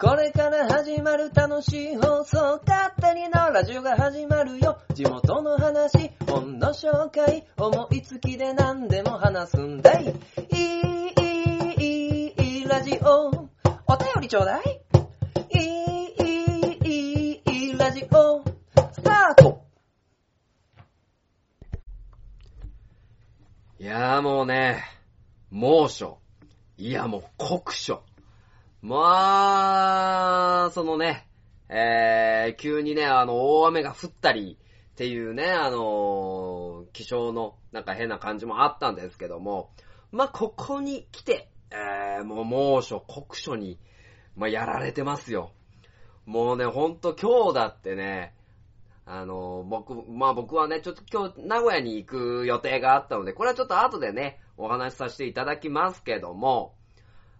これから始まる楽しい放送、勝手にのラジオが始まるよ。地元の話、本の紹介、思いつきで何でも話すんだい。いい、いい、いい、ラジオ。お便りちょうだい。いい、いい、いい、いい、ラジオ。スタートいやーもうね、猛暑。いやもう酷暑。まあ、そのね、えー、急にね、あの、大雨が降ったりっていうね、あの気象のなんか変な感じもあったんですけども、まあ、ここに来て、えー、もう猛暑、酷暑に、まあ、やられてますよ。もうね、ほんと今日だってね、あの、僕、まあ僕はね、ちょっと今日名古屋に行く予定があったので、これはちょっと後でね、お話しさせていただきますけども、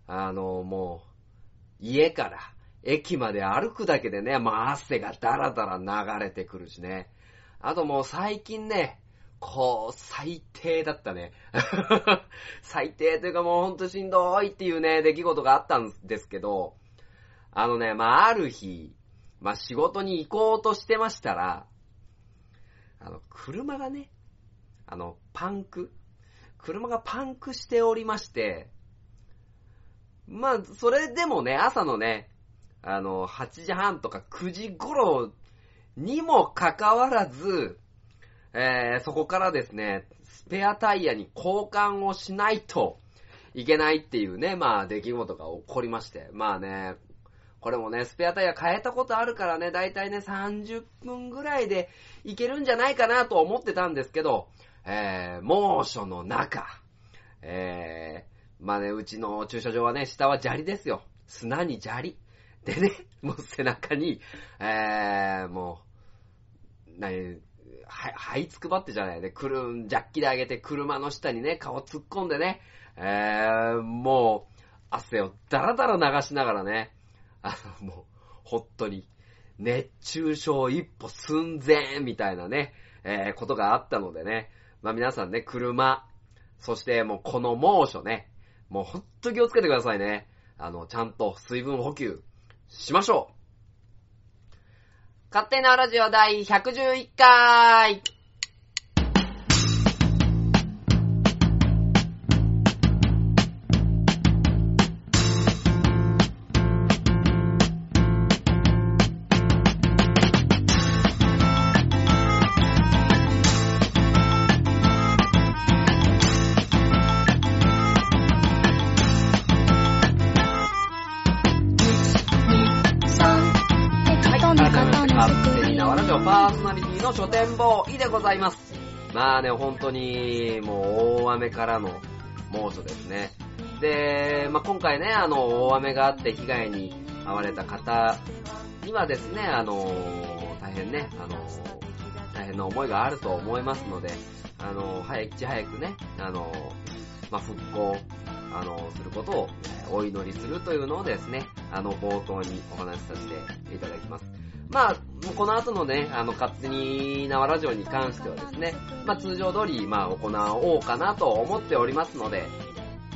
あの、もう、家から駅まで歩くだけでね、まあ汗がダラダラ流れてくるしね。あともう最近ね、こう、最低だったね。最低というかもうほんとしんどいっていうね、出来事があったんですけど、あのね、まあある日、まあ仕事に行こうとしてましたら、あの、車がね、あの、パンク車がパンクしておりまして、まあ、それでもね、朝のね、あの、8時半とか9時頃にもかかわらず、えー、そこからですね、スペアタイヤに交換をしないといけないっていうね、まあ、出来事が起こりまして。まあね、これもね、スペアタイヤ変えたことあるからね、だいたいね、30分ぐらいでいけるんじゃないかなと思ってたんですけど、えー、猛暑の中、えーまあね、うちの駐車場はね、下は砂利ですよ。砂に砂利。でね、もう背中に、えー、もう、なに、は、はいつくばってじゃないね、くるジャッキで上げて車の下にね、顔突っ込んでね、えー、もう、汗をダラダラ流しながらね、あの、もう、本当に、熱中症一歩寸前みたいなね、えー、ことがあったのでね、まあ皆さんね、車、そしてもうこの猛暑ね、もうほんと気をつけてくださいね。あの、ちゃんと水分補給しましょう。勝手なラジオ第111回ございます。まあね、本当に、もう大雨からの猛暑ですね。で、まあ今回ね、あの、大雨があって被害に遭われた方にはですね、あの、大変ね、あの、大変な思いがあると思いますので、あの、早く早くね、あの、まあ復興、あの、することをお祈りするというのをですね、あの、冒頭にお話しさせていただきます。まあ、この後のね、あの、勝手に縄ラジオに関してはですね、まあ通常通り、まあ行おうかなと思っておりますので、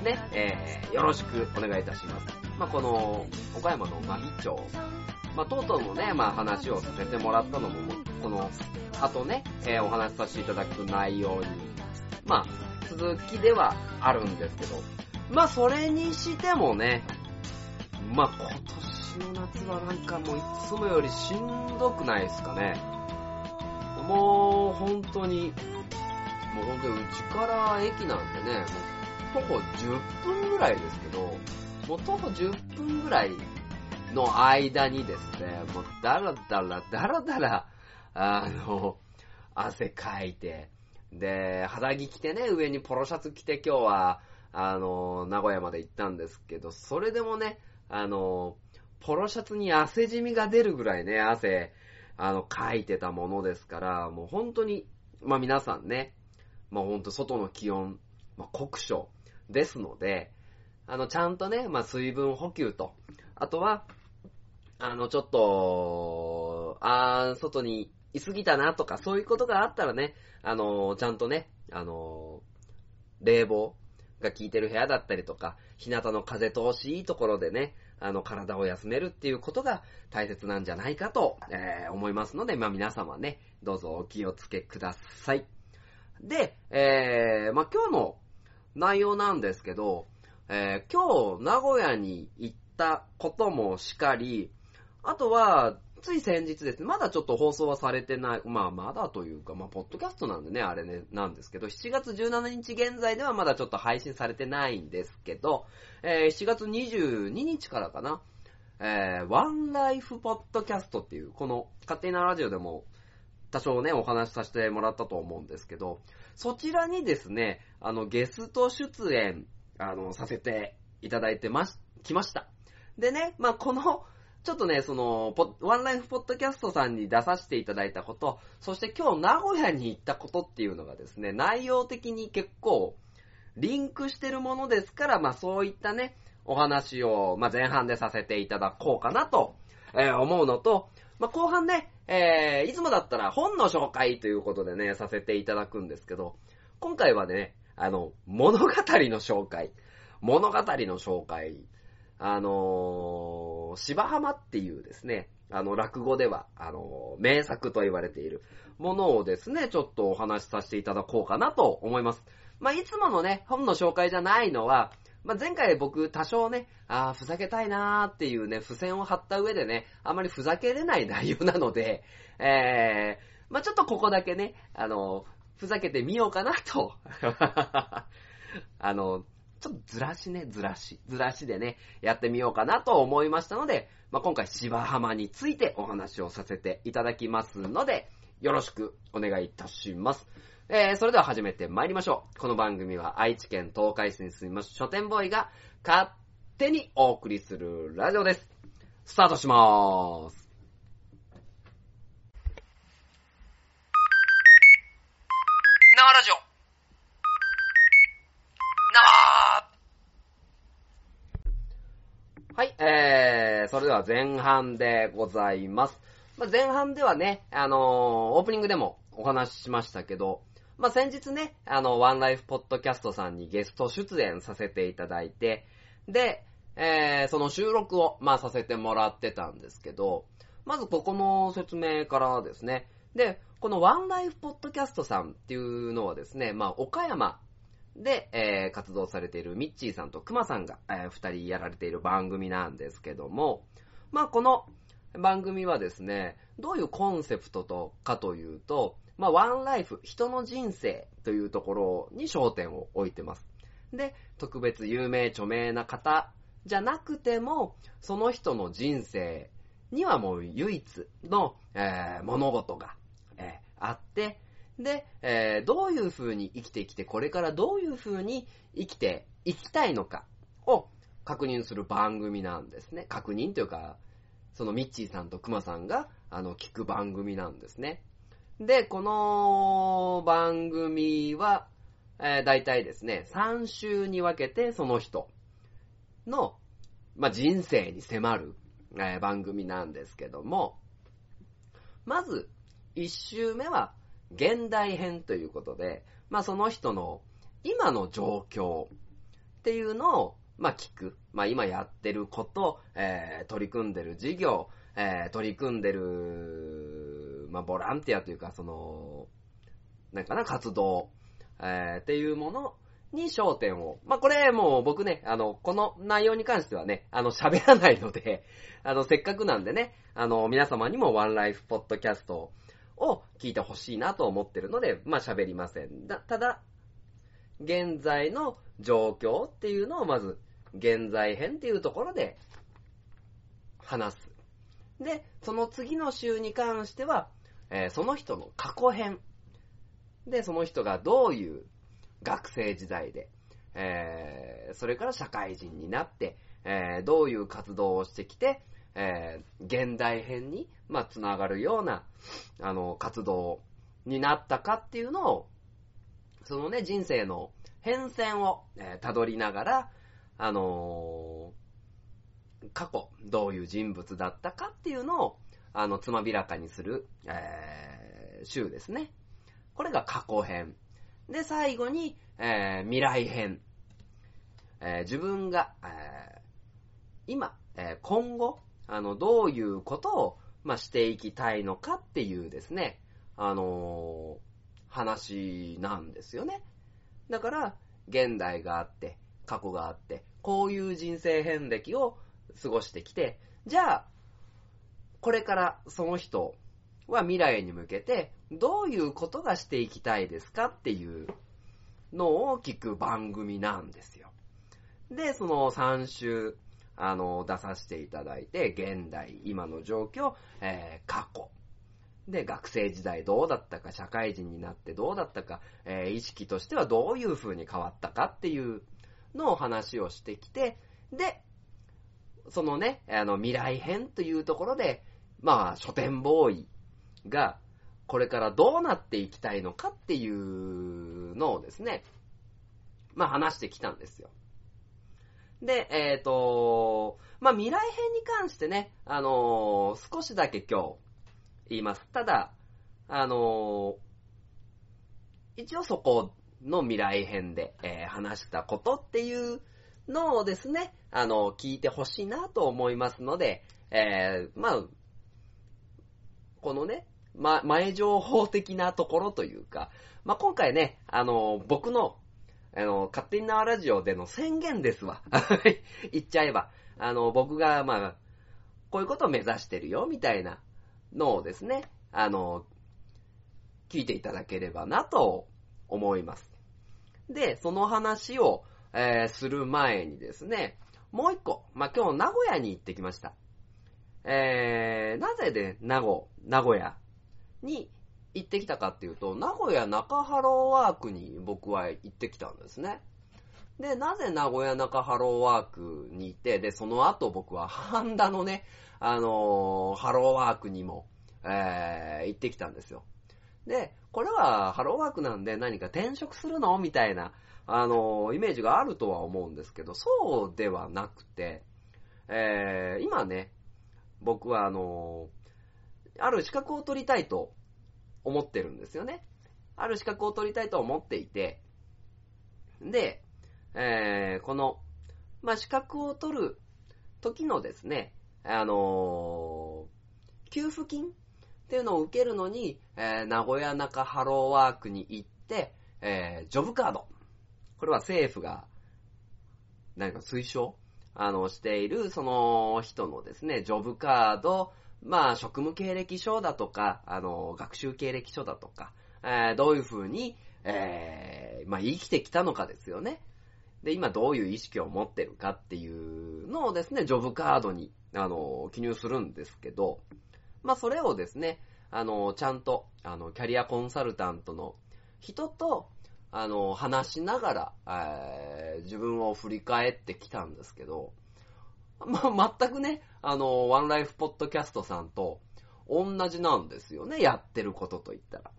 ね、えー、よろしくお願いいたします。まあこの、岡山の真備町、まあとうとうのね、まあ話をさせてもらったのも、この後ね、えー、お話しさせていただく内容に、まあ続きではあるんですけど、まあそれにしてもね、まあ今年の夏はなんかもういつもよりしんどくないですかね。もう本当に、もう本当にうちから駅なんでね、もう徒歩10分ぐらいですけど、もう徒歩10分ぐらいの間にですね、もうだらだらだらだら、あの、汗かいて、で、肌着着てね、上にポロシャツ着て今日は、あの、名古屋まで行ったんですけど、それでもね、あの、ポロシャツに汗じみが出るぐらいね、汗、あの、かいてたものですから、もう本当に、まあ皆さんね、まあ本当外の気温、まあ酷暑ですので、あの、ちゃんとね、まあ水分補給と、あとは、あの、ちょっと、あー、外にいすぎたなとか、そういうことがあったらね、あの、ちゃんとね、あの、冷房が効いてる部屋だったりとか、日向の風通しいいところでね、あの、体を休めるっていうことが大切なんじゃないかと、えー、思いますので、まあ皆様ね、どうぞお気をつけください。で、えー、まあ今日の内容なんですけど、えー、今日名古屋に行ったこともしかり、あとは、つい先日ですね、まだちょっと放送はされてない、まあまだというか、まあポッドキャストなんでね、あれね、なんですけど、7月17日現在ではまだちょっと配信されてないんですけど、えー、7月22日からかな、えー、ワンライフポッドキャストっていう、この勝手なラジオでも多少ね、お話しさせてもらったと思うんですけど、そちらにですね、あの、ゲスト出演、あの、させていただいてまし、来ました。でね、まあ、この、ちょっとね、その、ワンライフポッドキャストさんに出させていただいたこと、そして今日名古屋に行ったことっていうのがですね、内容的に結構、リンクしてるものですから、まあそういったね、お話を、まあ前半でさせていただこうかなと、えー、思うのと、まあ後半ね、えー、いつもだったら本の紹介ということでね、させていただくんですけど、今回はね、あの、物語の紹介。物語の紹介。あのー、芝浜っていうですね、あの、落語では、あのー、名作と言われているものをですね、ちょっとお話しさせていただこうかなと思います。まあ、いつものね、本の紹介じゃないのは、まあ、前回僕多少ね、ああ、ふざけたいなーっていうね、付箋を貼った上でね、あまりふざけれない内容なので、えー、まあ、ちょっとここだけね、あの、ふざけてみようかなと。あの、ちょっとずらしね、ずらし、ずらしでね、やってみようかなと思いましたので、まあ、今回芝浜についてお話をさせていただきますので、よろしくお願いいたします。えー、それでは始めて参りましょう。この番組は愛知県東海市に住みます書店ボーイが勝手にお送りするラジオです。スタートしまーす。生ラジオ生はい、えー、それでは前半でございます。まあ、前半ではね、あのー、オープニングでもお話ししましたけど、まあ、先日ね、あの、ワンライフポッドキャストさんにゲスト出演させていただいて、で、えー、その収録を、まあ、させてもらってたんですけど、まずここの説明からですね。で、このワンライフポッドキャストさんっていうのはですね、まあ、岡山で、えー、活動されているミッチーさんとクマさんが、えー、二人やられている番組なんですけども、まあ、この番組はですね、どういうコンセプトとかというと、まあ、ワンライフ、人の人生というところに焦点を置いてます。で、特別有名著名な方じゃなくても、その人の人生にはもう唯一の、えー、物事が、えー、あって、で、えー、どういう風に生きてきて、これからどういう風に生きていきたいのかを確認する番組なんですね。確認というか、そのミッチーさんとクマさんが、あの、聞く番組なんですね。で、この番組は、えー、大体ですね、3週に分けてその人の、まあ、人生に迫る、えー、番組なんですけども、まず、1週目は、現代編ということで、まあ、その人の今の状況っていうのを、まあ、聞く。まあ、今やってること、えー、取り組んでる事業、えー、取り組んでる、まあ、ボランティアというか、その、なんかな、活動、えー、っていうものに焦点を。まあ、これもう僕ね、あの、この内容に関してはね、あの、喋らないので、あの、せっかくなんでね、あの、皆様にもワンライフポッドキャストを聞いてほしいなと思ってるので、まあ、喋りません。だ、ただ、現在の状況っていうのをまず、現在編っていうところで話す。で、その次の週に関しては、えー、その人の過去編。で、その人がどういう学生時代で、えー、それから社会人になって、えー、どういう活動をしてきて、えー、現代編に、まあ、つながるような、あの、活動になったかっていうのを、そのね、人生の変遷を、えー、辿りながら、あのー、過去、どういう人物だったかっていうのを、あの、つまびらかにする、えー、週ですね。これが過去編。で、最後に、えー、未来編。えー自分が、えー今、え今後、あの、どういうことを、まあ、していきたいのかっていうですね、あのー話なんですよね。だから、現代があって、過去があって、こういう人生遍歴を過ごしてきて、じゃあ、これからその人は未来に向けて、どういうことがしていきたいですかっていうのを聞く番組なんですよ。で、その3週、あの、出させていただいて、現代、今の状況、えー過去。で、学生時代どうだったか、社会人になってどうだったか、えー意識としてはどういう風に変わったかっていうのを話をしてきて、で、そのね、あの、未来編というところで、まあ、書店ボーイが、これからどうなっていきたいのかっていうのをですね、まあ話してきたんですよ。で、えっ、と、まあ未来編に関してね、あのー少しだけ今日言います。ただ、あのー一応そこの未来編で、え話したことっていうのをですね、あの聞いてほしいなと思いますので、えまあ、このね、ま、前情報的なところというか、まあ、今回ね、あの、僕の、あの、勝手に縄ラジオでの宣言ですわ。言っちゃえば。あの、僕が、まあ、こういうことを目指してるよ、みたいなのをですね、あの、聞いていただければなと思います。で、その話を、えーする前にですね、もう一個、まあ、今日名古屋に行ってきました。えー、なぜで名古、名古屋に行ってきたかっていうと、名古屋中ハローワークに僕は行ってきたんですね。で、なぜ名古屋中ハローワークに行って、で、その後僕はハンダのね、あのーハローワークにも、えー行ってきたんですよ。で、これはハローワークなんで何か転職するの？みたいな、あのーイメージがあるとは思うんですけど、そうではなくて、えー今ね、僕はあのーある資格を取りたいと思ってるんですよね。ある資格を取りたいと思っていて、で、えーこの、まあ、資格を取る時のですね、あのー給付金っていうのを受けるのに、えー名古屋中ハローワークに行って、えージョブカード。これは政府が、何か推奨あの、している、その人のですね、ジョブカード、まあ、職務経歴書だとか、あの、学習経歴書だとか、えーどういうふうに、えーまあ、生きてきたのかですよね。で、今どういう意識を持ってるかっていうのをですね、ジョブカードに、あの、記入するんですけど、まあ、それをですね、あの、ちゃんと、あの、キャリアコンサルタントの人と、あの、話しながら、えー自分を振り返ってきたんですけど、ま、全くね、あの、ワンライフポッドキャストさんと同じなんですよね、やってることといったら。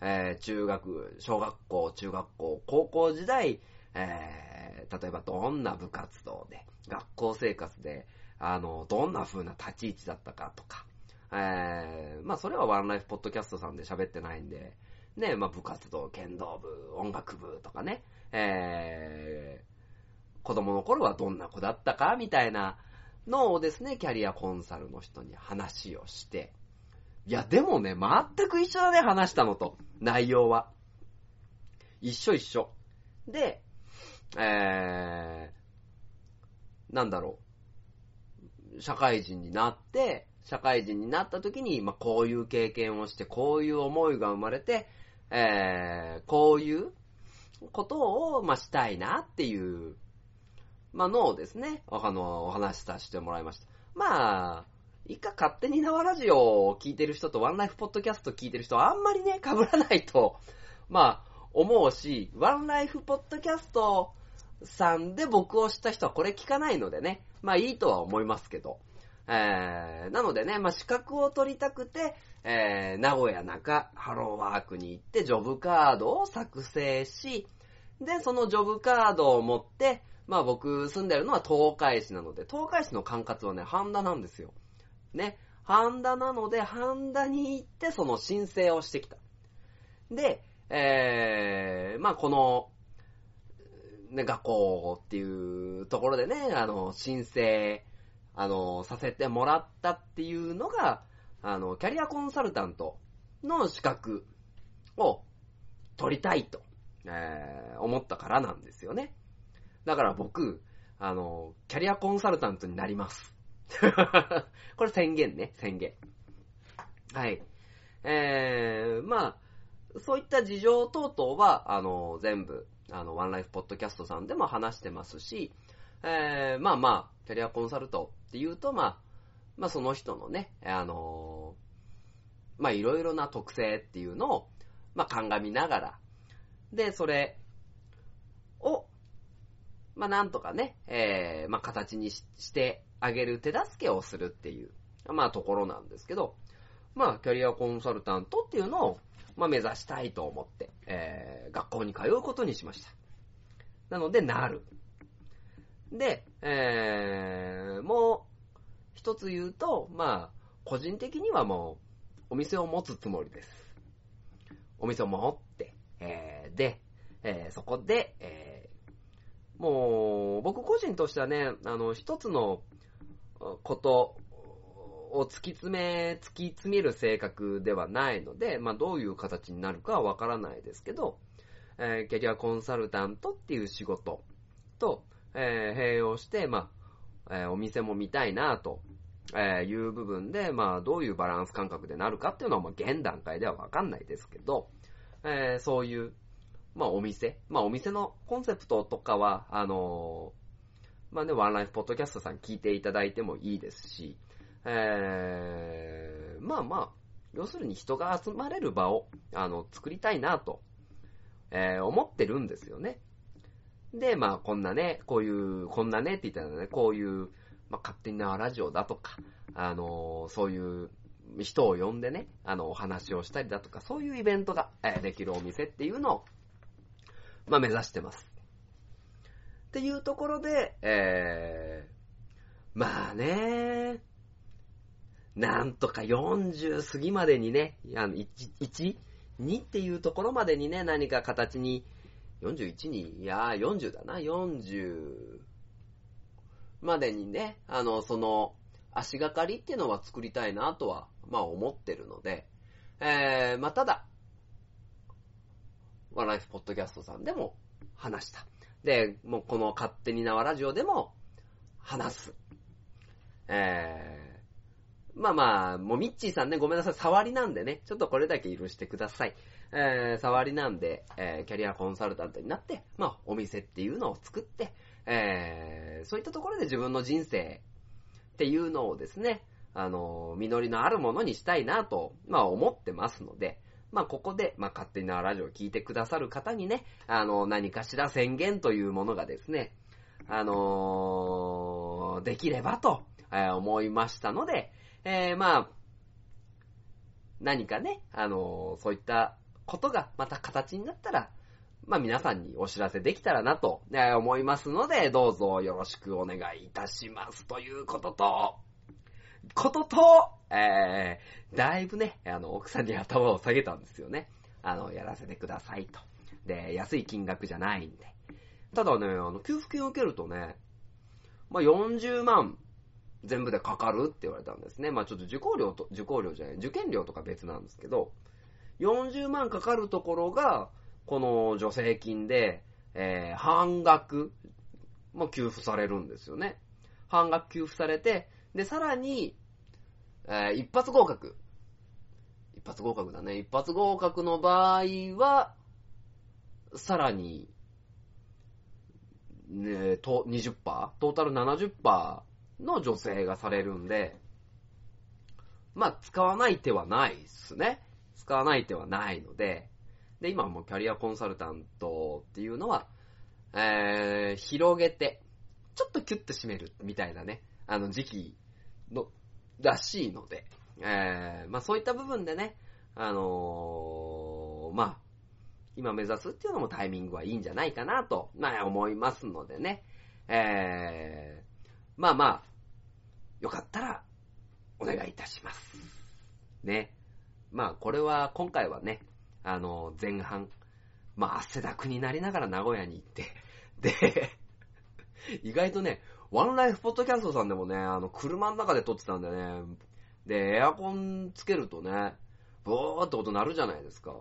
えー中学、小学校、中学校、高校時代、えー例えばどんな部活動で、学校生活で、あの、どんな風な立ち位置だったかとか、えーまあそれはワンライフポッドキャストさんで喋ってないんで、ね、まあ部活動、剣道部、音楽部とかね、え子供の頃はどんな子だったかみたいなのをですね、キャリアコンサルの人に話をして、いや、でもね、全く一緒だね、話したのと、内容は。一緒一緒。で、えー、なんだろう。社会人になって、社会人になった時に、まあ、こういう経験をして、こういう思いが生まれて、えー、こういうことを、まあ、したいなっていう、まあ、のですね、あの、お話しさせてもらいました。まあ、いいか勝手に縄ラジオを聞いてる人とワンライフポッドキャスト聞いてる人はあんまりね、被らないと、まあ、思うし、ワンライフポッドキャストさんで僕を知った人はこれ聞かないのでね、まあいいとは思いますけど。えー、なのでね、まあ資格を取りたくて、えー、名古屋中ハローワークに行ってジョブカードを作成し、で、そのジョブカードを持って、まあ僕住んでるのは東海市なので、東海市の管轄はね、半田なんですよ。ね。半田なので、半田に行ってその申請をしてきた。で、えー、まあこの、ね、学校っていうところでね、あの、申請、あの、させてもらったっていうのが、あの、キャリアコンサルタントの資格を取りたいと、えー、思ったからなんですよね。だから僕、あの、キャリアコンサルタントになります。これ宣言ね、宣言。はい。えー、まあ、そういった事情等々は、あの、全部、あの、ワンライフポッドキャストさんでも話してますし、えー、まあまあ、キャリアコンサルトっていうと、まあ、まあその人のね、あのまあいろいろな特性っていうのを、まあ鑑みながら、で、それを、まあなんとかね、えー、まあ形にしてあげる手助けをするっていう、まあところなんですけど、まあキャリアコンサルタントっていうのを、まあ目指したいと思って、えー、学校に通うことにしました。なので、なる。で、えー、もう一つ言うと、まあ、個人的にはもう、お店を持つつもりです。お店を持って、えー、で、えーそこで、えーもう、僕個人としてはね、あの、一つのことを突き詰め、突き詰める性格ではないので、まあ、どういう形になるかはわからないですけど、えーキャリアコンサルタントっていう仕事と、えー併用して、まあ、えーお店も見たいなと、えいう部分で、まあ、どういうバランス感覚でなるかっていうのは、まあ、現段階ではわかんないですけど、えそういう、まあ、お店、まあ、お店のコンセプトとかは、あのーまあね、ワンライフポッドキャストさん聞いていただいてもいいですし、えーまあまあ、要するに人が集まれる場を、あの、作りたいなと、えー思ってるんですよね。で、まあ、こんなね、こういう、こんなねって言ったらね、こういう、まあ、勝手になラジオだとか、あのーそういう人を呼んでね、あの、お話をしたりだとか、そういうイベントが、えーできるお店っていうのを、まあ、目指してます。っていうところで、えー、まあね、なんとか40過ぎまでにね、あの、1、1 2っていうところまでにね、何か形に、41に、いやー、40だな、40までにね、あの、その、足がかりっていうのは作りたいなとは、まあ思ってるので、えー、まあただ、ワンライフポッドキャストさんでも話した。で、もうこの勝手に縄ラジオでも話す。えー、まあまあ、もうミッチーさんね、ごめんなさい、触りなんでね、ちょっとこれだけ許してください。えー、触りなんで、えー、キャリアコンサルタントになって、まあ、お店っていうのを作って、えー、そういったところで自分の人生っていうのをですね、あの、実りのあるものにしたいなと、まあ思ってますので、まあここで、まあ勝手なラジオを聞いてくださる方にね、あの、何かしら宣言というものがですね、あのできればと、えー思いましたので、えーまあ、何かね、あのそういったことがまた形になったら、まあ皆さんにお知らせできたらなと、え思いますので、どうぞよろしくお願いいたします。ということと、ことと、えー、だいぶね、あの、奥さんに頭を下げたんですよね。あの、やらせてくださいと。で、安い金額じゃないんで。ただね、あの、給付金を受けるとね、まあ40万全部でかかるって言われたんですね。まあちょっと受講料と、受講料じゃない、受験料とか別なんですけど、40万かかるところが、この助成金で、えー、半額、ま、給付されるんですよね。半額給付されて、で、さらに、えー一発合格。一発合格だね。一発合格の場合は、さらに、ね、と 20%? トータル70%の助成がされるんで、まあ、使わない手はないですね。使わない手はないので、で、今もキャリアコンサルタントっていうのは、えー、広げて、ちょっとキュッと締めるみたいなね、あの時期の、らしいので、えー、まあそういった部分でね、あのー、まあ、今目指すっていうのもタイミングはいいんじゃないかなと、まあ思いますのでね、えー、まあまあ、よかったら、お願いいたします。ね。まあこれは、今回はね、あの、前半、まあ汗だくになりながら名古屋に行って、で、意外とね、ワンライフポッドキャストさんでもね、あの、車の中で撮ってたんでね、で、エアコンつけるとね、ボーって音鳴るじゃないですか。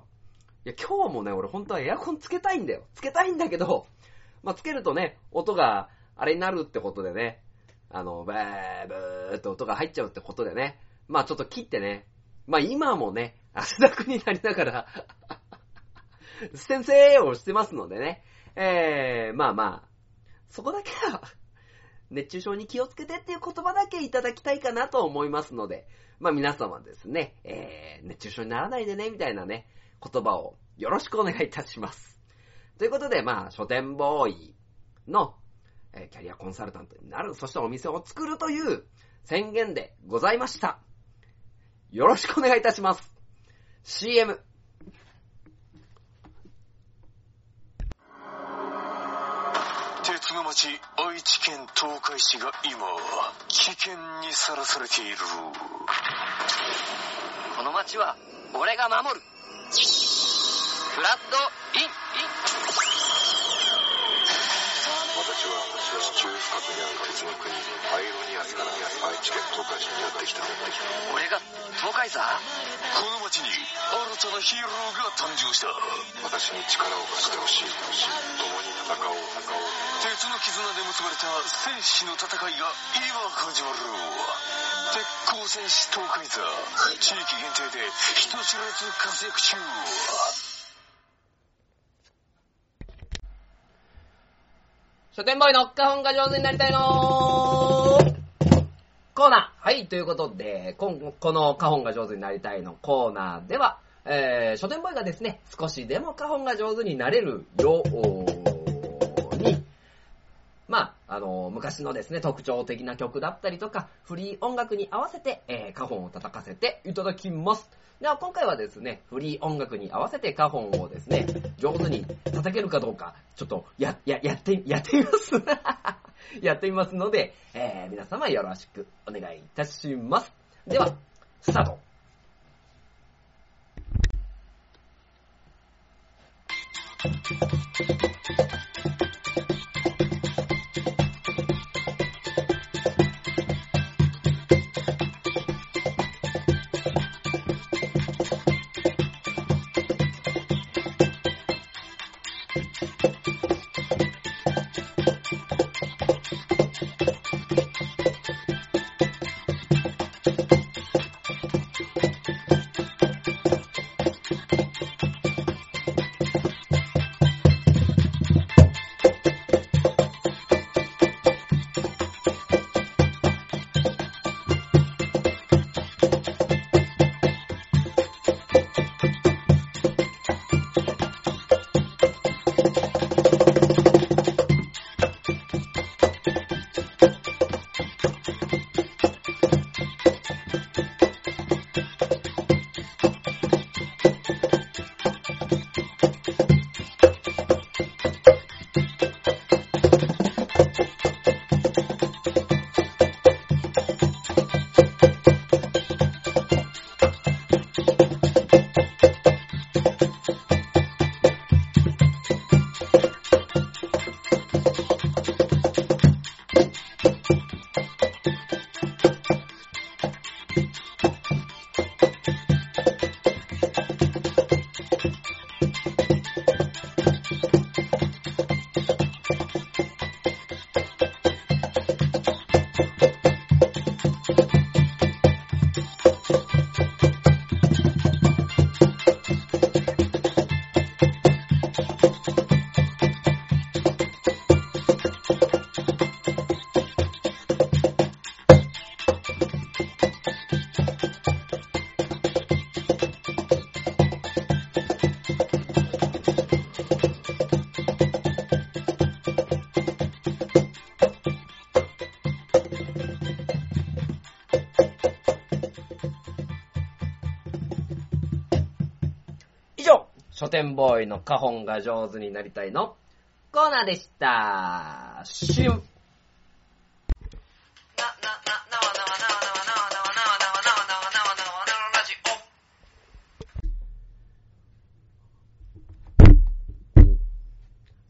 いや、今日もね、俺本当はエアコンつけたいんだよ。つけたいんだけど、まあ、つけるとね、音があれになるってことでね、あの、ブーブーって音が入っちゃうってことでね、まあちょっと切ってね、まあ今もね、汗だくになりながら先生をしてますのでね、えー、まあまあ、そこだけは、熱中症に気をつけてっていう言葉だけいただきたいかなと思いますので、まあ皆様ですね、えー、熱中症にならないでね、みたいなね、言葉をよろしくお願いいたします。ということで、まあ、書店ボーイの、えー、キャリアコンサルタントになる、そしてお店を作るという宣言でございました。よろしくお願いいたします。CM。鉄の町愛知県東海市が今危険にさらされている。この町は俺が守る。フラッドイン。私は地中深くにある鉄の国アイロニアスから愛知県東海市にやってきた。俺が東海座？この町に新たなヒーローが誕生した。私に力を貸してほしい。共に戦おう鉄の絆で結ばれた戦士の戦いが今始まる鉄鋼戦士東海座地域限定で人知れず活躍中書店ボーイの花本が上手になりたいのコーナーはい、ということで、ここの花本が上手になりたいのコーナーでは、えー、書店ボーイがですね、少しでも花本が上手になれるよう、あ、の、昔のですね、特徴的な曲だったりとか、フリー音楽に合わせて、えー、花本を叩かせていただきます。では、今回はですね、フリー音楽に合わせて花本をですね、上手に叩けるかどうか、ちょっと、や、や、やって、やってみます やってみますので、えー、皆様よろしくお願いいたします。では、スタートボーイの花本が上手になりたいのコーナーでした。シュン。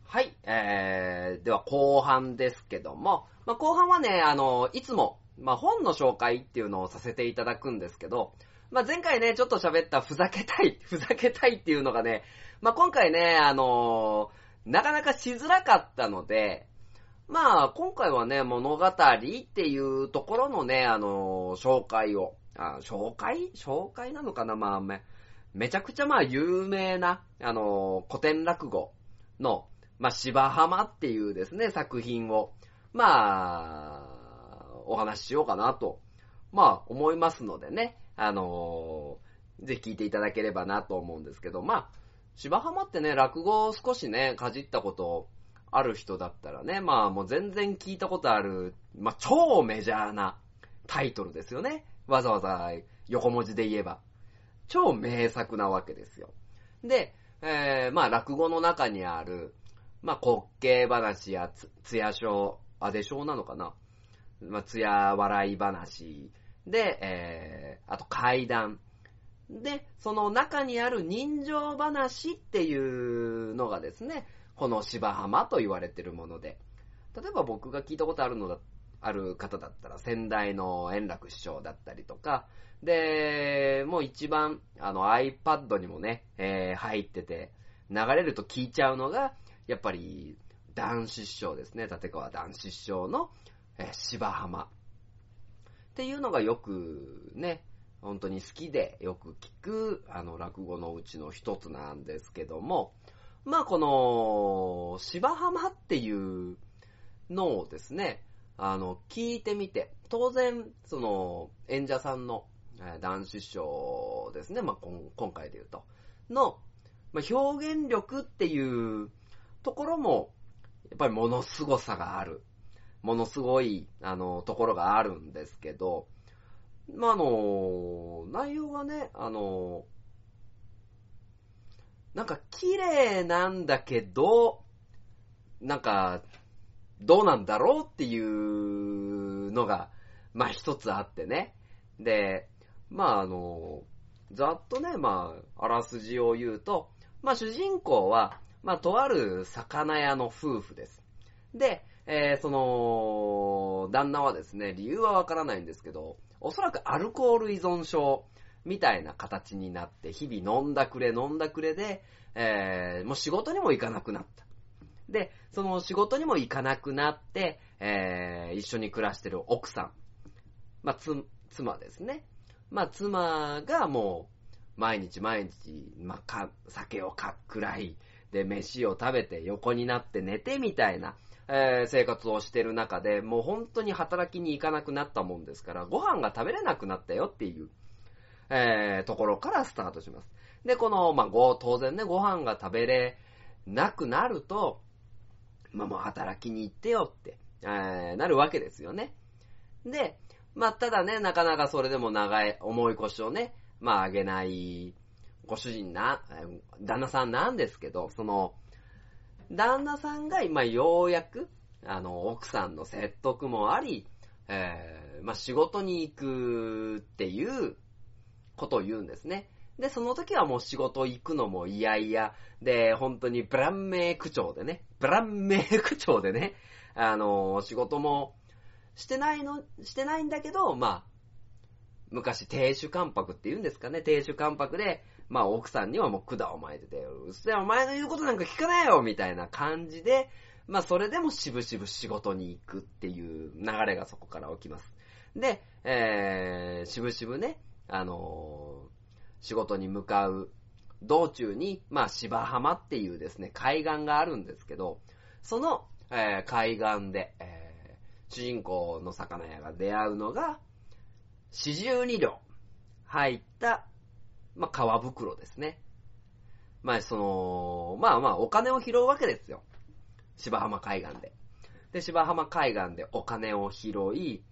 はい、えー、では後半ですけども、まあ、後半はね、あの、いつも、まあ、本の紹介っていうのをさせていただくんですけど、まあ、前回ね、ちょっと喋ったふざけたい、ふざけたいっていうのがね、まあ、今回ね、あのなかなかしづらかったので、まあ、今回はね、物語っていうところのね、あの紹介を、あ紹介？紹介なのかな？まあ、め、めちゃくちゃまあ有名な、あの古典落語の、まあ、芝浜っていうですね、作品を、まあ、お話ししようかなと、まあ、思いますのでね、あのぜひ聞いていただければなと思うんですけど、まあ、芝浜ってね、落語を少しね、かじったことある人だったらね、まあもう全然聞いたことある、まあ超メジャーなタイトルですよね。わざわざ横文字で言えば。超名作なわけですよ。で、えー、まあ落語の中にある、まあ滑稽話やつ、つや章、あ、でしょうなのかな。まあ、つや笑い話で、えー、あと階段。で、その中にある人情話っていうのがですね、この芝浜と言われてるもので、例えば僕が聞いたことあるのだ、ある方だったら、先代の円楽師匠だったりとか、で、もう一番、あの iPad にもね、えー、入ってて、流れると聞いちゃうのが、やっぱり、男子師匠ですね、立川男子師匠の、えー、芝浜。っていうのがよくね、本当に好きでよく聞く、あの、落語のうちの一つなんですけども、まあ、この、芝浜っていうのをですね、あの、聞いてみて、当然、その、演者さんの、男子師匠ですね、まあ、今回で言うと、の、まあ、表現力っていうところも、やっぱりものすごさがある。ものすごい、あの、ところがあるんですけど、まあ、の、内容がね、あの、なんか綺麗なんだけど、なんか、どうなんだろうっていうのが、まあ一つあってね。で、まああの、ざっとね、まあ、あらすじを言うと、まあ主人公は、まあとある魚屋の夫婦です。で、えー、その、旦那はですね、理由はわからないんですけど、おそらくアルコール依存症みたいな形になって、日々飲んだくれ飲んだくれで、えー、もう仕事にも行かなくなった。で、その仕事にも行かなくなって、えー、一緒に暮らしてる奥さん。まあ、つ、妻ですね。まあ、妻がもう、毎日毎日、まあ、か、酒をかっくらい、で、飯を食べて横になって寝てみたいな、えー、生活をしてる中で、もう本当に働きに行かなくなったもんですから、ご飯が食べれなくなったよっていう、えー、ところからスタートします。で、この、まあ、ご、当然ね、ご飯が食べれなくなると、まあ、もう働きに行ってよって、えー、なるわけですよね。で、まあ、ただね、なかなかそれでも長い、重い腰をね、まあ、上げないご主人な、旦那さんなんですけど、その、旦那さんが今ようやく、あの、奥さんの説得もあり、えー、まあ、仕事に行くっていうことを言うんですね。で、その時はもう仕事行くのも嫌々、で、本当にブランメイ口調でね、ブランメイ口調でね、あの、仕事もしてないの、してないんだけど、まあ、昔、亭主関白って言うんですかね、亭主関白で、まあ奥さんにはもう管を巻いてて、うっせえお前の言うことなんか聞かないよみたいな感じで、まあそれでもしぶしぶ仕事に行くっていう流れがそこから起きます。で、えー、しぶしぶね、あのー、仕事に向かう道中に、まあ芝浜っていうですね、海岸があるんですけど、その、えー、海岸で、えー、主人公の魚屋が出会うのが、四十二両入ったまあ、川袋ですね。まあ、その、まあまあ、お金を拾うわけですよ。芝浜海岸で。で、芝浜海岸でお金を拾い、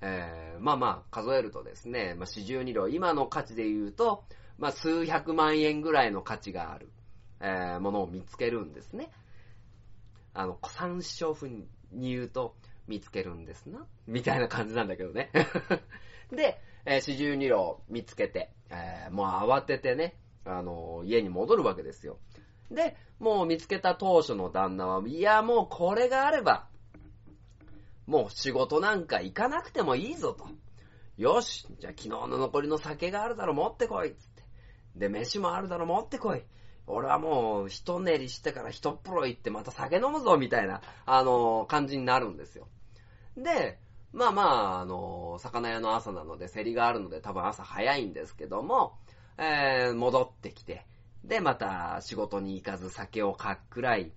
えー、まあまあ、数えるとですね、まあ、四十二両、今の価値で言うと、まあ、数百万円ぐらいの価値がある、えー、ものを見つけるんですね。あの、古参師匠風に言うと、見つけるんですな？みたいな感じなんだけどね。で、えー、四十二両見つけて、えー、もう慌ててね、あの、家に戻るわけですよ。で、もう見つけた当初の旦那は、いや、もうこれがあれば、もう仕事なんか行かなくてもいいぞと。よし、じゃあ昨日の残りの酒があるだろ、持ってこいつって。で、飯もあるだろ、持ってこい。俺はもう、一練りしてから一っ風呂行ってまた酒飲むぞ、みたいな、あのー感じになるんですよ。で、まあまあ、あの魚屋の朝なので、競りがあるので多分朝早いんですけども、えー、戻ってきて、で、また仕事に行かず酒をかっくらい、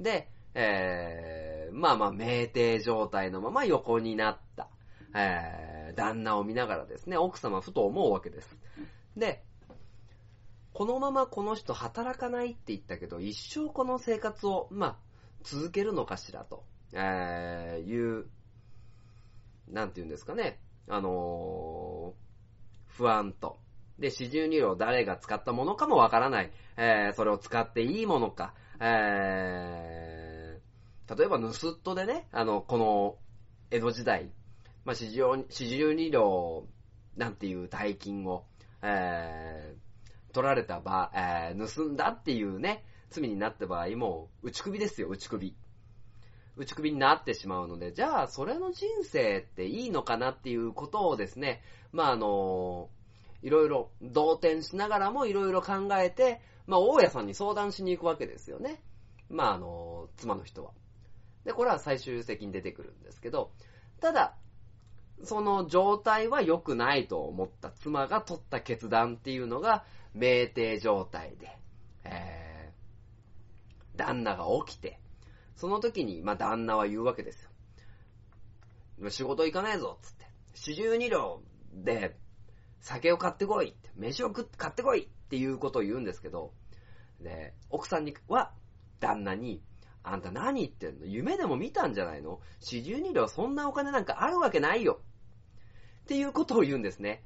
で、えー、まあまあ、酩酊状態のまま横になった、えー、旦那を見ながらですね、奥様ふと思うわけです。で、このままこの人働かないって言ったけど、一生この生活を、まあ、続けるのかしらと、えー、いう、なんて言うんですかね、あのー不安と。で、四十二両誰が使ったものかもわからない。えー、それを使っていいものか。えー、例えば盗人でね、あの、この、江戸時代、まあ、四十四十二両なんていう大金を、えー、取られた場、えー、盗んだっていうね、罪になった場合も、打ち首ですよ、打ち首。打ち首になってしまうので、じゃあ、それの人生っていいのかなっていうことをですね、まあ、あのいろいろ動転しながらもいろいろ考えて、まあ、大家さんに相談しに行くわけですよね。まあ、あの、妻の人は。で、これは最終的に出てくるんですけど、ただ、その状態は良くないと思った妻が取った決断っていうのが、酩酊状態で、えー、旦那が起きて、その時に、まあ、旦那は言うわけですよ。仕事行かないぞ、つって。四十二両で、酒を買ってこいって、飯を食って買ってこいっていうことを言うんですけど、で、奥さんには、旦那に、あんた何言ってんの？夢でも見たんじゃないの？四十二両そんなお金なんかあるわけないよっていうことを言うんですね。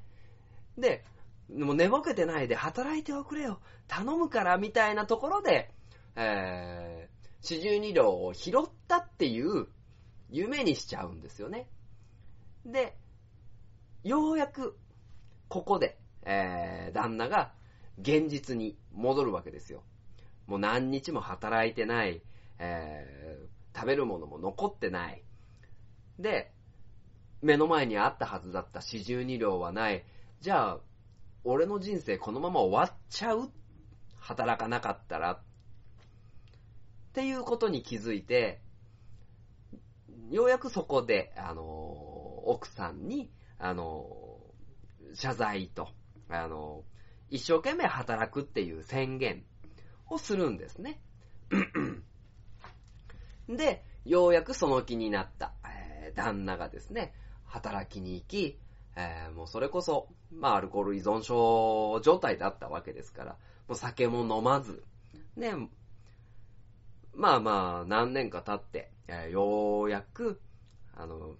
で、もう寝ぼけてないで働いておくれよ頼むからみたいなところで、えー、四十二両を拾ったっていう夢にしちゃうんですよね。で、ようやく、ここで、えー、旦那が現実に戻るわけですよ。もう何日も働いてない、えー、食べるものも残ってない。で、目の前にあったはずだった四十二両はない。じゃあ、俺の人生このまま終わっちゃう？働かなかったら。っっていうことに気づいて、ようやくそこで、あの奥さんに、あの謝罪と、あの一生懸命働くっていう宣言をするんですね。で、ようやくその気になった、えー旦那がですね、働きに行き、えーもうそれこそ、まあ、アルコール依存症状態だったわけですから、もう酒も飲まず、ね、まあまあ、何年か経って、えーようやく、あの、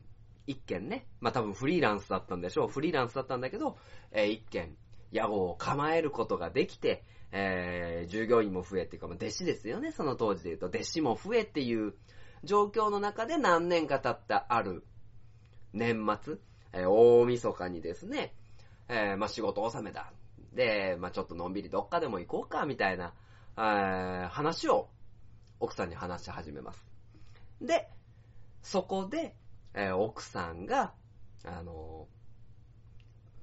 一件ね、まあ多分フリーランスだったんでしょう。フリーランスだったんだけど、えー一件、屋号を構えることができて、えー従業員も増えっていうか、まあ弟子ですよね、その当時で言うと。弟子も増えっていう状況の中で何年か経ったある年末、えー大晦日にですね、えーまあ仕事納めだ。で、まあちょっとのんびりどっかでも行こうか、みたいな、えー話を奥さんに話し始めます。で、そこで、えー奥さんが、あの、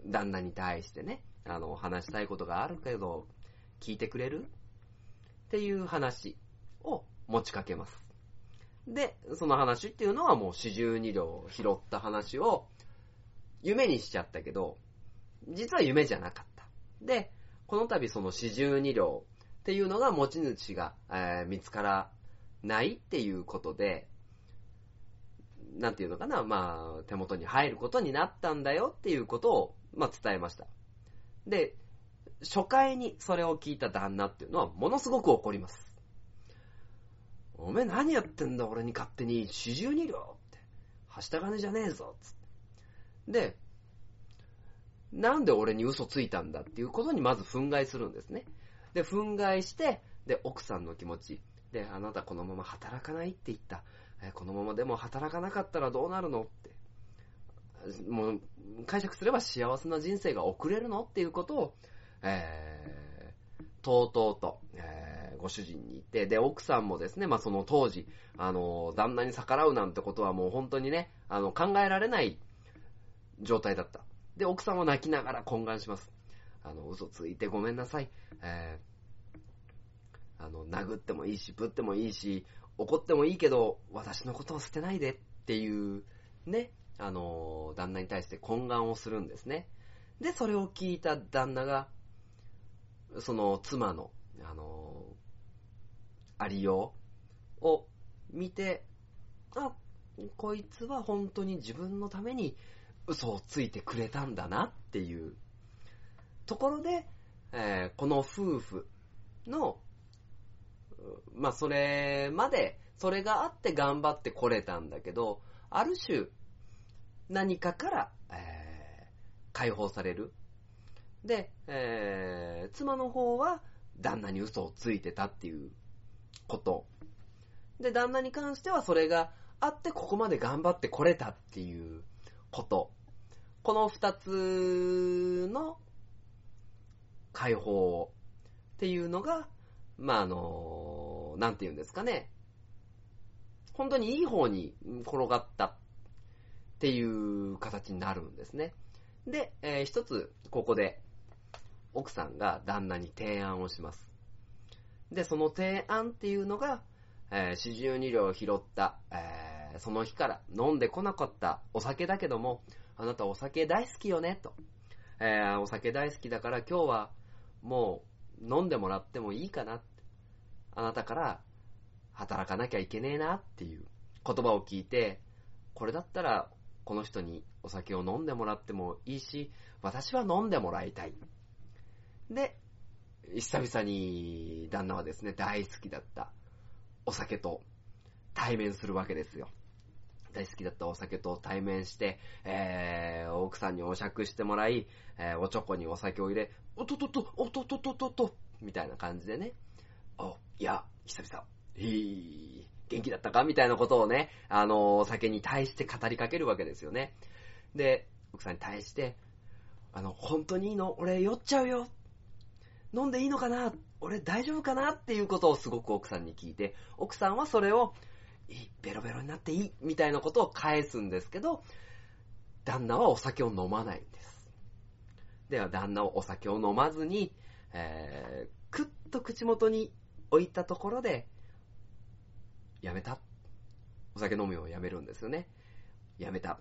旦那に対してね、あの、話したいことがあるけど、聞いてくれる？っていう話を持ちかけます。で、その話っていうのはもう四十二両拾った話を夢にしちゃったけど、実は夢じゃなかった。で、この度その四十二両っていうのが持ち主が、えー見つからないっていうことで、なんていうのかな、まあ、手元に入ることになったんだよっていうことを、まあ、伝えました。で、初回にそれを聞いた旦那っていうのは、ものすごく怒ります。おめえ何やってんだ俺に勝手に四十二両って。はした金じゃねえぞつって。で、なんで俺に嘘ついたんだっていうことにまず憤慨するんですね。で、憤慨して、で、奥さんの気持ち。で、あなたこのまま働かないって言った。えこのままでも働かなかったらどうなるのって。もう、解釈すれば幸せな人生が送れるのっていうことを、えー、とうとうと、えーご主人に言って、で、奥さんもですね、まあ、その当時、あの、旦那に逆らうなんてことはもう本当にね、あの、考えられない状態だった。で、奥さんは泣きながら懇願します。あの、嘘ついてごめんなさい。えーあの、殴ってもいいし、ぶってもいいし、怒ってもいいけど、私のことを捨てないでっていう、ね、あの、旦那に対して懇願をするんですね。で、それを聞いた旦那が、その妻の、あの、ありようを見て、あ、こいつは本当に自分のために嘘をついてくれたんだなっていうところで、えーこの夫婦の、まあ、それまで、それがあって頑張ってこれたんだけど、ある種、何かから、えー解放される。で、えー妻の方は旦那に嘘をついてたっていうこと。で、旦那に関してはそれがあってここまで頑張ってこれたっていうこと。この二つの解放っていうのが、まあ、あの、なんて言うんですかね。本当にいい方に転がったっていう形になるんですね。で、えー一つ、ここで、奥さんが旦那に提案をします。で、その提案っていうのが、えー、四十二両拾った、えーその日から飲んでこなかったお酒だけども、あなたお酒大好きよね、と。えーお酒大好きだから今日はもう飲んでもらってもいいかな。あなたから働かなきゃいけねえなっていう言葉を聞いて、これだったらこの人にお酒を飲んでもらってもいいし、私は飲んでもらいたい。で、久々に旦那はですね、大好きだったお酒と対面するわけですよ。大好きだったお酒と対面して、えー、奥さんにお酌してもらい、えー、おちょこにお酒を入れ、おとっとっと、おとととと、みたいな感じでね、お、いや、久々、へい、元気だったか？みたいなことをね、あのお酒に対して語りかけるわけですよね。で、奥さんに対して、あの、本当にいいの？俺酔っちゃうよ。飲んでいいのかな？俺大丈夫かな？っていうことをすごく奥さんに聞いて、奥さんはそれを、いい、ベロベロになっていい、みたいなことを返すんですけど、旦那はお酒を飲まないんです。では、旦那はお酒を飲まずに、えー、くっと口元に置いたところで、やめた。お酒飲むようやめるんですよね。やめた。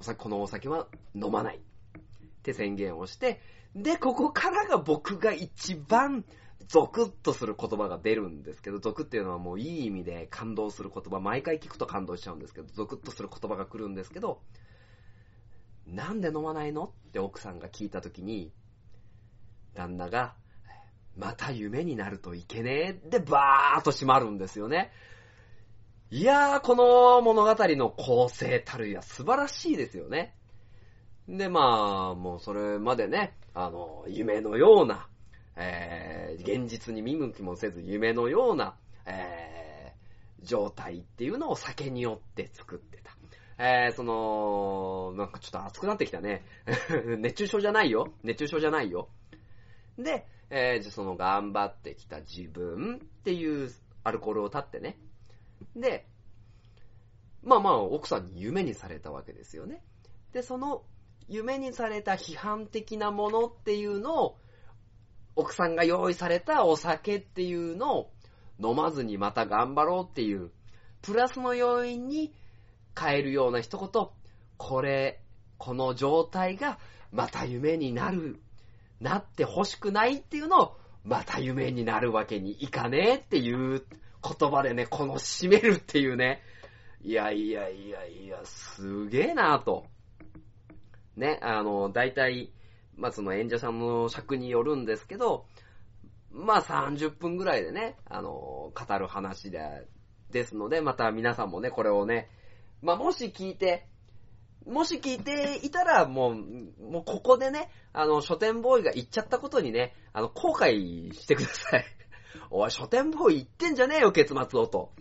お酒、このお酒は飲まない。って宣言をして、で、ここからが僕が一番ゾクッとする言葉が出るんですけど、ゾクっていうのはもういい意味で感動する言葉、毎回聞くと感動しちゃうんですけど、ゾクッとする言葉が来るんですけど、なんで飲まないのって奥さんが聞いたときに、旦那が、また夢になるといけねえでバーっと閉まるんですよね。いやー、この物語の構成たるや素晴らしいですよね。で、まあ、もうそれまでね、あの、夢のような、えー、現実に見向きもせず夢のような、えー、状態っていうのを酒によって作ってた。えー、その、なんかちょっと熱くなってきたね。熱中症じゃないよ。熱中症じゃないよ。で、えー、その頑張ってきた自分っていうアルコールを立ってね。で、まあまあ奥さんに夢にされたわけですよね。で、その夢にされた批判的なものっていうのを、奥さんが用意されたお酒っていうのを飲まずにまた頑張ろうっていう、プラスの要因に変えるような一言、これ、この状態がまた夢になる、なって欲しくないっていうのを、また夢になる。わけにいかねえっていう言葉でね、この締めるっていうね、いやいやいやいや、すげえなぁと。ね、あの、大体、まあ、その演者さんの尺によるんですけど、まあ、30分ぐらいでね、あの、語る話で、ですので、また皆さんもね、これをね、まあ、もし聞いて、もし聞いていたら、もう、もうここでね、あの、書店ボーイが言っちゃったことにね、あの、後悔してください。おい、書店ボーイ言ってんじゃねえよ、結末をと。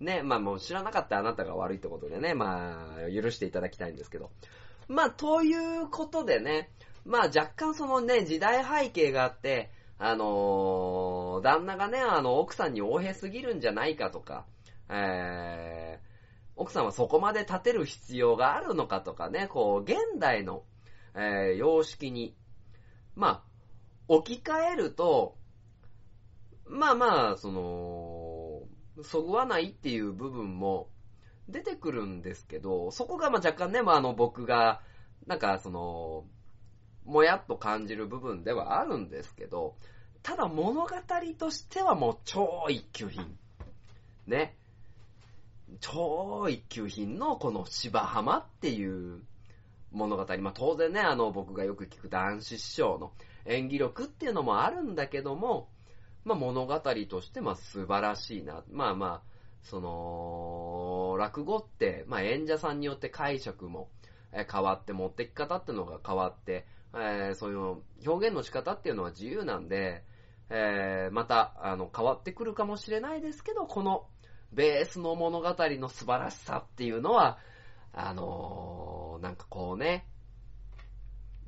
ね、まあもう知らなかったあなたが悪いってことでね、まあ、許していただきたいんですけど。まあ、ということでね、まあ若干そのね、時代背景があって、あのー旦那がね、あの、奥さんに横柄すぎるんじゃないかとか、えー、奥さんはそこまで立てる必要があるのかとかね、こう、現代の、えー様式に、まあ、置き換えると、まあまあ、その、そぐわないっていう部分も出てくるんですけど、そこがまあ若干ね、まああの僕が、なんかその、もやっと感じる部分ではあるんですけど、ただ物語としてはもう超一級品。ね。超一級品のこの芝浜っていう物語。まあ当然ね、あの僕がよく聞く男子師匠の演技力っていうのもあるんだけども、まあ物語としてまあ素晴らしいな。まあまあ、その、落語って、まあ演者さんによって解釈もえ変わって、持ってき方ってのが変わって、えーそういう表現の仕方っていうのは自由なんで、えーまた、あの、変わってくるかもしれないですけど、このベースの物語の素晴らしさっていうのは、あのーなんかこうね、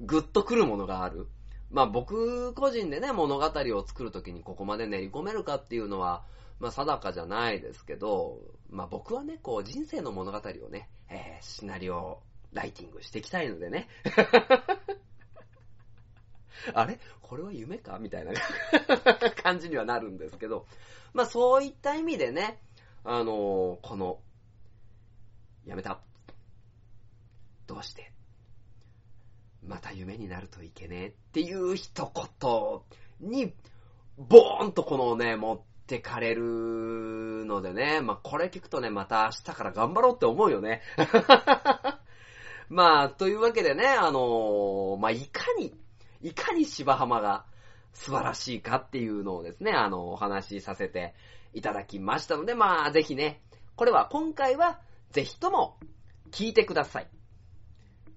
ぐっとくるものがある。まあ僕個人でね、物語を作るときにここまで練り込めるかっていうのは、まあ定かじゃないですけど、まあ僕はね、こう人生の物語をね、えーシナリオライティングしていきたいのでね。あれ？これは夢か？みたいな 感じにはなるんですけど、まあそういった意味でね、あのーこの、やめた。どうして？また夢になるといけねえっていう一言に、ボーンとこのね、持ってかれるのでね、まあこれ聞くとね、また明日から頑張ろうって思うよね。まあ、というわけでね、あのーまあいかに、いかに芝浜が素晴らしいかっていうのをですね、あの、お話しさせていただきましたので、まあぜひね、これは今回はぜひとも聞いてください。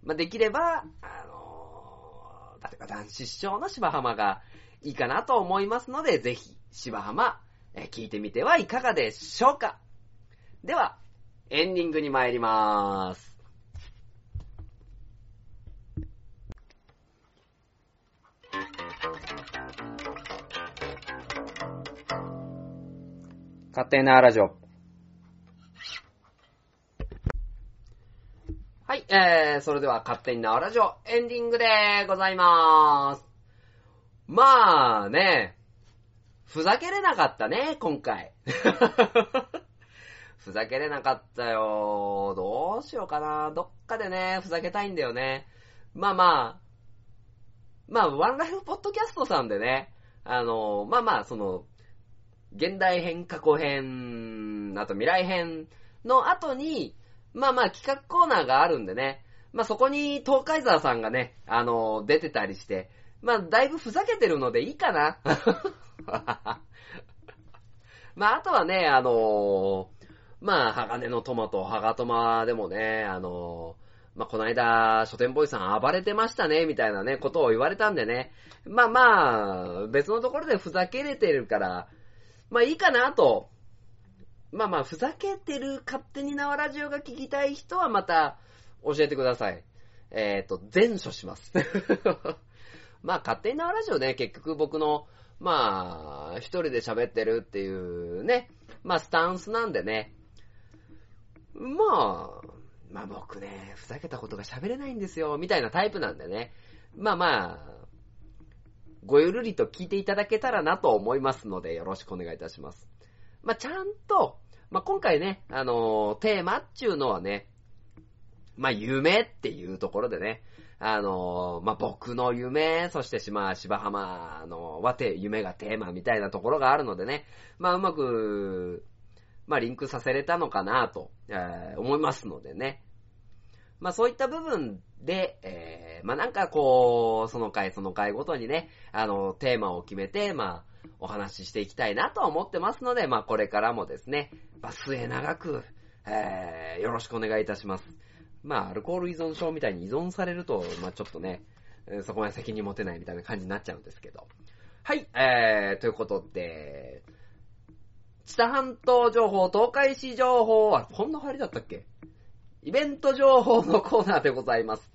まあ、できれば、あのー、例えば男子師匠の芝浜がいいかなと思いますので、ぜひ芝浜、聞いてみてはいかがでしょうか？では、エンディングに参りまーす。勝手なラジオ。はい、えー、それでは勝手に縄ラジオエンディングでございまーす。まあね、ふざけれなかったね、今回。ふざけれなかったよ。どうしようかな。どっかでね、ふざけたいんだよね。まあまあ、まあ、ワンライフポッドキャストさんでね、あの、まあまあ、その、現代編、過去編、あと未来編の後に、まあまあ企画コーナーがあるんでね、まあそこに東海沢さんがね、あの、出てたりして、まあだいぶふざけてるのでいいかな。まああとはね、あのまあ鋼のトマト、ハガトマでもね、あのまあこの間、書店ボーイさん暴れてましたね、みたいなね、ことを言われたんでね、まあまあ、別のところでふざけれてるから、まあいいかなと。まあまあ、ふざけてる勝手に縄ラジオが聞きたい人はまた教えてください。えっ、と、全処します。まあ、勝手に縄ラジオね、結局僕の、まあ、一人で喋ってるっていうね、まあ、スタンスなんでね。まあ、まあ僕ね、ふざけたことが喋れないんですよ、みたいなタイプなんでね。まあまあ、ごゆるりと聞いていただけたらなと思いますので、よろしくお願いいたします。まあ、ちゃんと、まあ、今回ね、あのーテーマっていうのはね、まあ、夢っていうところでね、あのまあ、僕の夢、そしてしま、芝浜のはて、夢がテーマみたいなところがあるのでね、まあ、うまく、まあ、リンクさせれたのかなと、えー思いますのでね。まあそういった部分で、えー、まあなんかこう、その回その回ごとにね、あの、テーマを決めて、まあ、お話ししていきたいなと思ってますので、まあこれからもですね、まあ末長く、えー、よろしくお願いいたします。まあアルコール依存症みたいに依存されると、まあちょっとね、そこまで責任持てないみたいな感じになっちゃうんですけど。はい、えー、ということで、知多半島情報、東海市情報は、こんな入りだったっけ？イベント情報のコーナーでございます。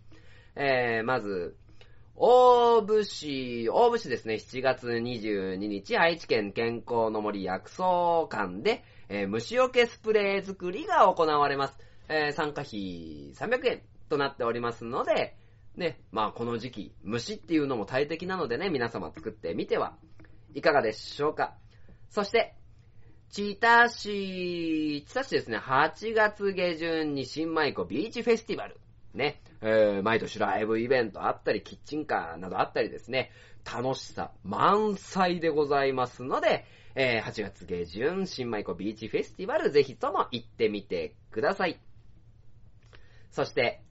えー、まず、大府市、大府市ですね、7月22日、愛知県健康の森薬草館で、えー虫除けスプレー作りが行われます。えー参加費300円となっておりますので、ね、まあこの時期、虫っていうのも大敵なのでね、皆様作ってみてはいかがでしょうか。そして、千田市、千田市ですね、8月下旬に新舞子ビーチフェスティバル。ね、えー、毎年ライブイベントあったり、キッチンカーなどあったりですね、楽しさ満載でございますので、えー、8月下旬、新舞子ビーチフェスティバル、ぜひとも行ってみてください。そして、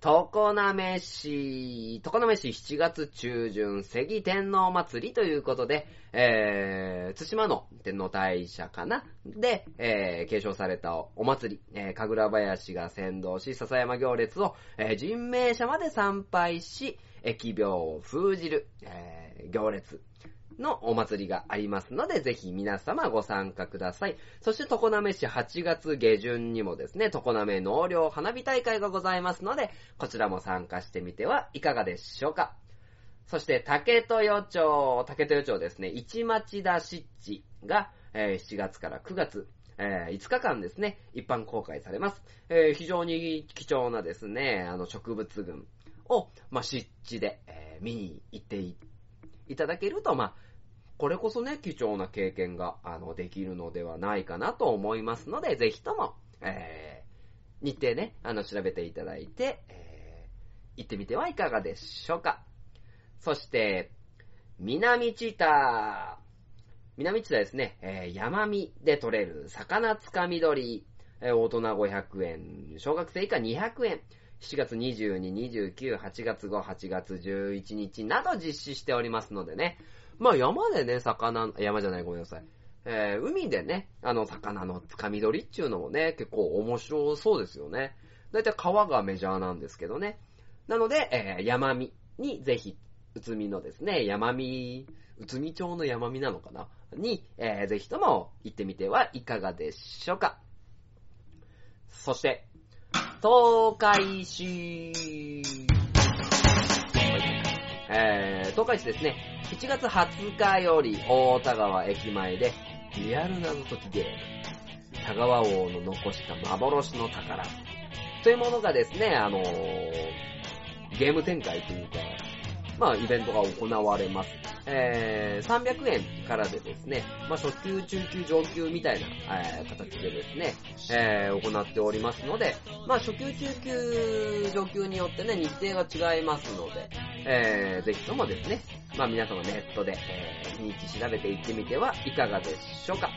常滑市、常滑市7月中旬、関天皇祭りということで、えー、津島の天皇大社かな？で、えー、継承されたお祭り、えー、神楽林が先導し、笹山行列を、えー、人名社まで参拝し、疫病を封じる、えー、行列。のお祭りがありますので、ぜひ皆様ご参加ください。そして、常滑市8月下旬にもですね、常滑納涼花火大会がございますので、こちらも参加してみてはいかがでしょうか。そして、竹豊町、竹豊町ですね、市町田湿地が、えー7月から9月、えー5日間ですね、一般公開されます。えー非常に貴重なですね、あの植物群を、まあ、湿地で、えー見に行っていただけると、まあ、これこそね、貴重な経験が、あの、できるのではないかなと思いますので、ぜひとも、えー、日程ね、あの、調べていただいて、えー、行ってみてはいかがでしょうか。そして、南知多。南知多ですね、えー、山見で取れる魚つかみ取り、えー大人500円、小学生以下200円。7月22、29、8月5、8月11日など実施しておりますのでね。まあ山でね、魚、山じゃないごめんなさい。えー海でね、あの、魚のつかみ取りっていうのもね、結構面白そうですよね。だいたい川がメジャーなんですけどね。なので、えー山見にぜひ、宇都宮のですね、山見、宇都宮町の山見なのかな？に、えーぜひとも行ってみてはいかがでしょうか。そして、東海市。えー、東海市ですね、7月20日より大田川駅前でリアル謎解きゲーム、田川王の残した幻の宝。というものがですね、あのーゲーム展開というか、まあ、イベントが行われます。えー、300円からでですね、まあ、初級、中級、上級みたいな、えー形でですね、えー行っておりますので、まあ、初級、中級、上級によってね、日程が違いますので、えー、ぜひともですね、まあ、皆様ネットで、えー、日調べていってみてはいかがでしょうか。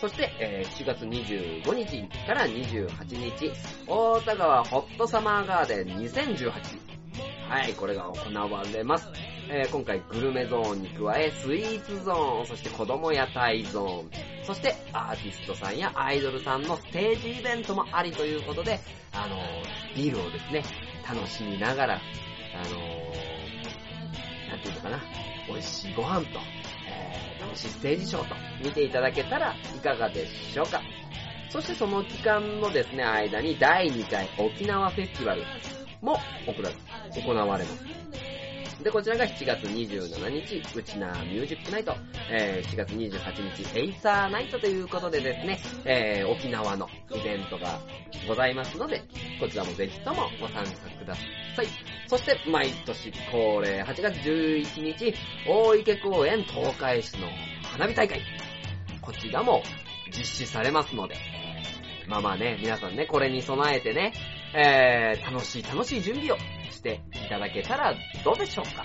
そして、えー7月25日から28日、大田川ホットサマーガーデン2018。はい、これが行われます。えー今回グルメゾーンに加え、スイーツゾーン、そして子供屋台ゾーン、そしてアーティストさんやアイドルさんのステージイベントもありということで、あのービールをですね、楽しみながら、あのーていうのかな、美味しいご飯と、え楽しいステージショーと見ていただけたらいかがでしょうか。そしてその期間のですね、間に第2回沖縄フェスティバルも行わ行われます。で、こちらが7月27日、ウチナーミュージックナイト、えー7月28日、エイサーナイトということでですね、えー沖縄のイベントがございますので、こちらもぜひともご参加ください。そして、毎年恒例、8月11日、大池公園東海市の花火大会。こちらも実施されますので、まあまあね、皆さんね、これに備えてね、えー、楽しい楽しい準備をしていただけたらどうでしょうか。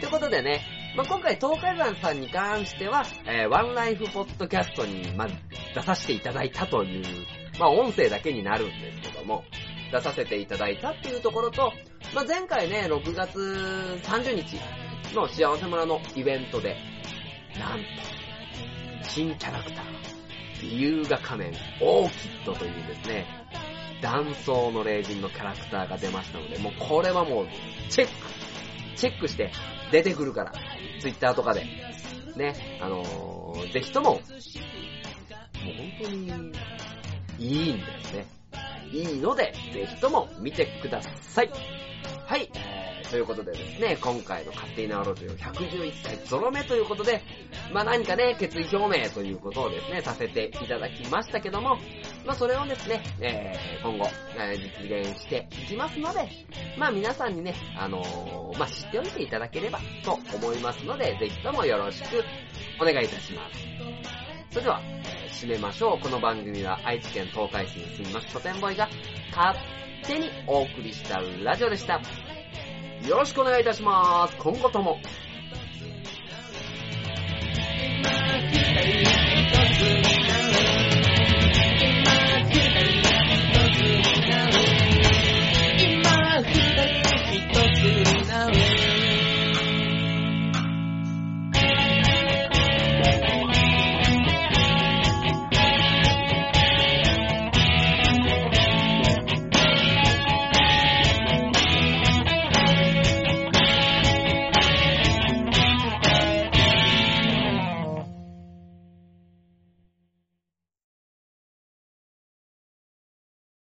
ということでね、まあ、今回東海山さんに関しては、えー、ワンライフポッドキャストに、まあ、出させていただいたという、まあ、音声だけになるんですけども、出させていただいたっていうところと、まあ、前回ね、6月30日の幸せ村のイベントで、なんと、新キャラクター、理由が仮面、オーキッドというですね、断層の霊人のキャラクターが出ましたので、もうこれはもう、チェックチェックして出てくるから、ツイッターとかで、ね、あのー、ぜひとも、もう本当に、いいんだよね。いいので、ぜひとも見てください。はい、ということでですね、今回の勝手に治ろうという111回ゾロ目ということで、まあ何かね、決意表明ということをですね、させていただきましたけども、まあそれをですね、えー、今後、えー実現していきますので、まあ皆さんにね、あのーまあ知っておいていただければと思いますので、ぜひともよろしくお願いいたします。それでは、えー締めましょう。この番組は愛知県東海市に住みます書店ボーイが勝手にお送りしたラジオでした。よろしくお願いいたします。今後とも。今